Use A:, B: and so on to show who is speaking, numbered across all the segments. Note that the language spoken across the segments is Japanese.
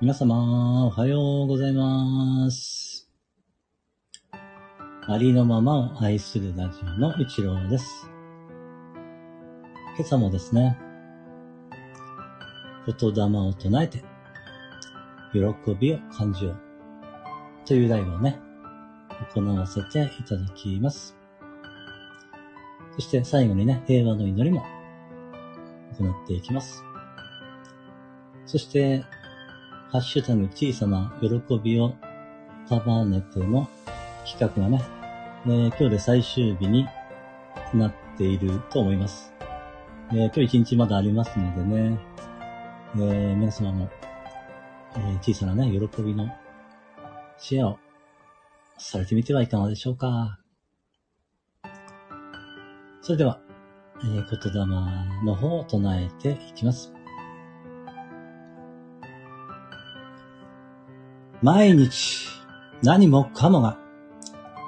A: 皆様、おはようございます。ありのままを愛するラジオの一郎です。今朝もですね、言霊を唱えて、喜びを感じようという題をね、行わせていただきます。そして最後にね、平和の祈りも行っていきます。そして、ハッシュタグ小さな喜びを束ねての企画がね、えー今日で最終日になっていると思います。えー今日一日まだありますのでね、えー皆様も、え小さなね、喜びのシェアをされてみてはいかがでしょうか。それでは、え言霊の方を唱えていきます。毎日、何もかもが、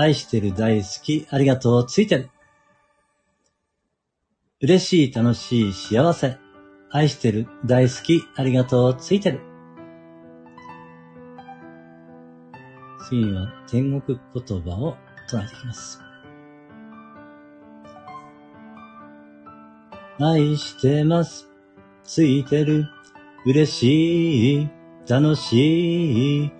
A: 愛してる、大好き、ありがとう、ついてる。嬉しい、楽しい、幸せ。愛してる、大好き、ありがとう、ついてる。次は天国言葉を唱えていきます。愛してます。ついてる。嬉しい。楽しい。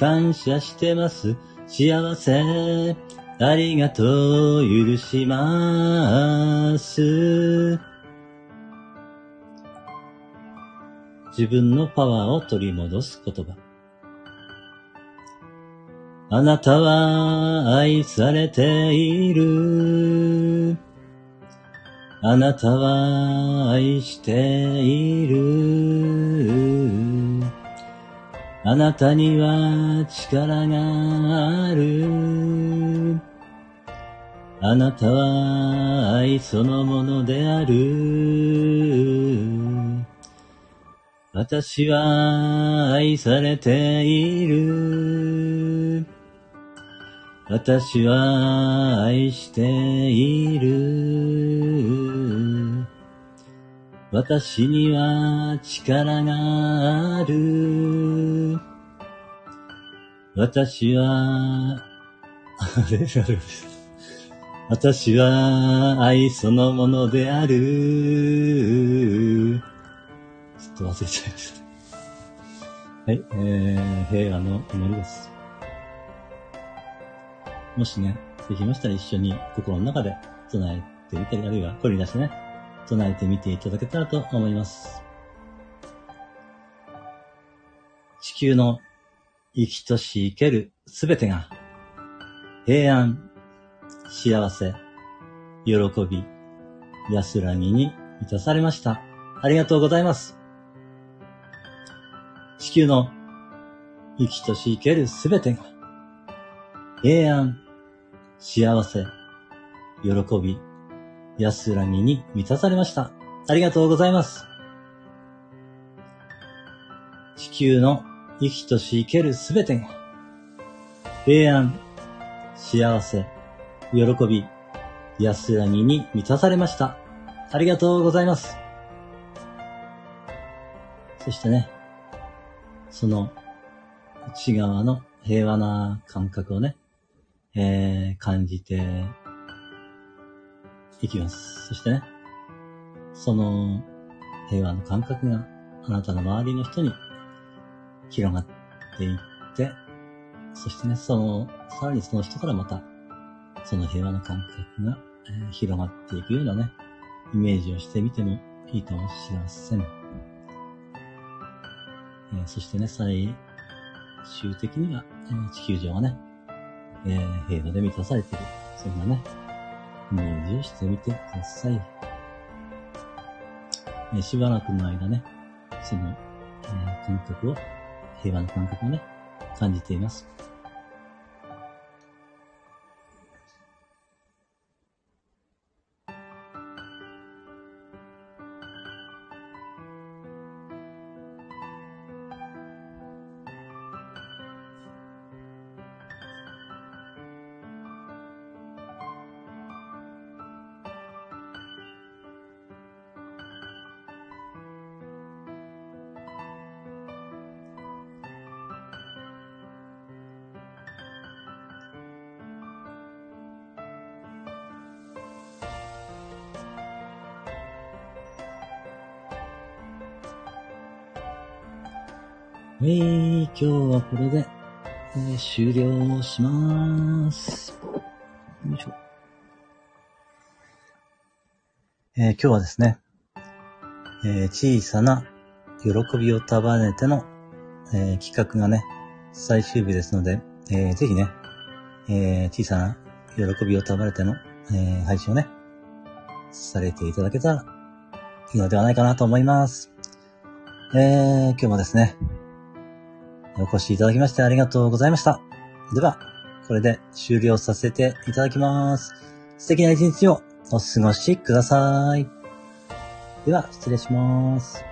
A: 感謝してます。幸せ。ありがとう。許します。自分のパワーを取り戻す言葉。あなたは愛されている。あなたは愛している。あなたには力がある。あなたは愛そのものである。私は愛されている。私は愛している。私には力がある。私は、あれあれ私は愛そのものである。ちょっと忘れちゃいました。はい、えー、平和の祈りです。もしね、できましたら一緒に心の中で唱えてみたり、あるいは声に出してね、唱えてみていただけたらと思います。地球の生きとし生けるすべてが、平安、幸せ、喜び、安らぎに満たされました。ありがとうございます。地球の生きとし生けるすべてが、平安、幸せ、喜び、安らぎに満たされました。ありがとうございます。地球の生きとし生けるすべてが、平安、幸せ、喜び、安らぎに満たされました。ありがとうございます。そしてね、その内側の平和な感覚をね、えー、感じていきます。そしてね、その平和の感覚があなたの周りの人に広がっていって、そしてね、その、さらにその人からまた、その平和な感覚が、えー広がっていくようなね、イメージをしてみてもいいかもしれません。えーそしてね、最終的には、えー地球上がね、えー平和で満たされている。そんなね、イメージしてみてください。えしばらくの間ね、その、えー感覚を、平和な感覚をね、感じています。えー、今日はこれで、えー終了しまーす。よいしょ。えー今日はですね、えー小さな喜びを束ねての、えー企画がね、最終日ですので、えーぜひね、えー小さな喜びを束ねての、えー配信をね、されていただけたらいいのではないかなと思います。えー今日もですね、お越しいただきましてありがとうございました。では、これで終了させていただきます。素敵な一日をお過ごしください。では、失礼します。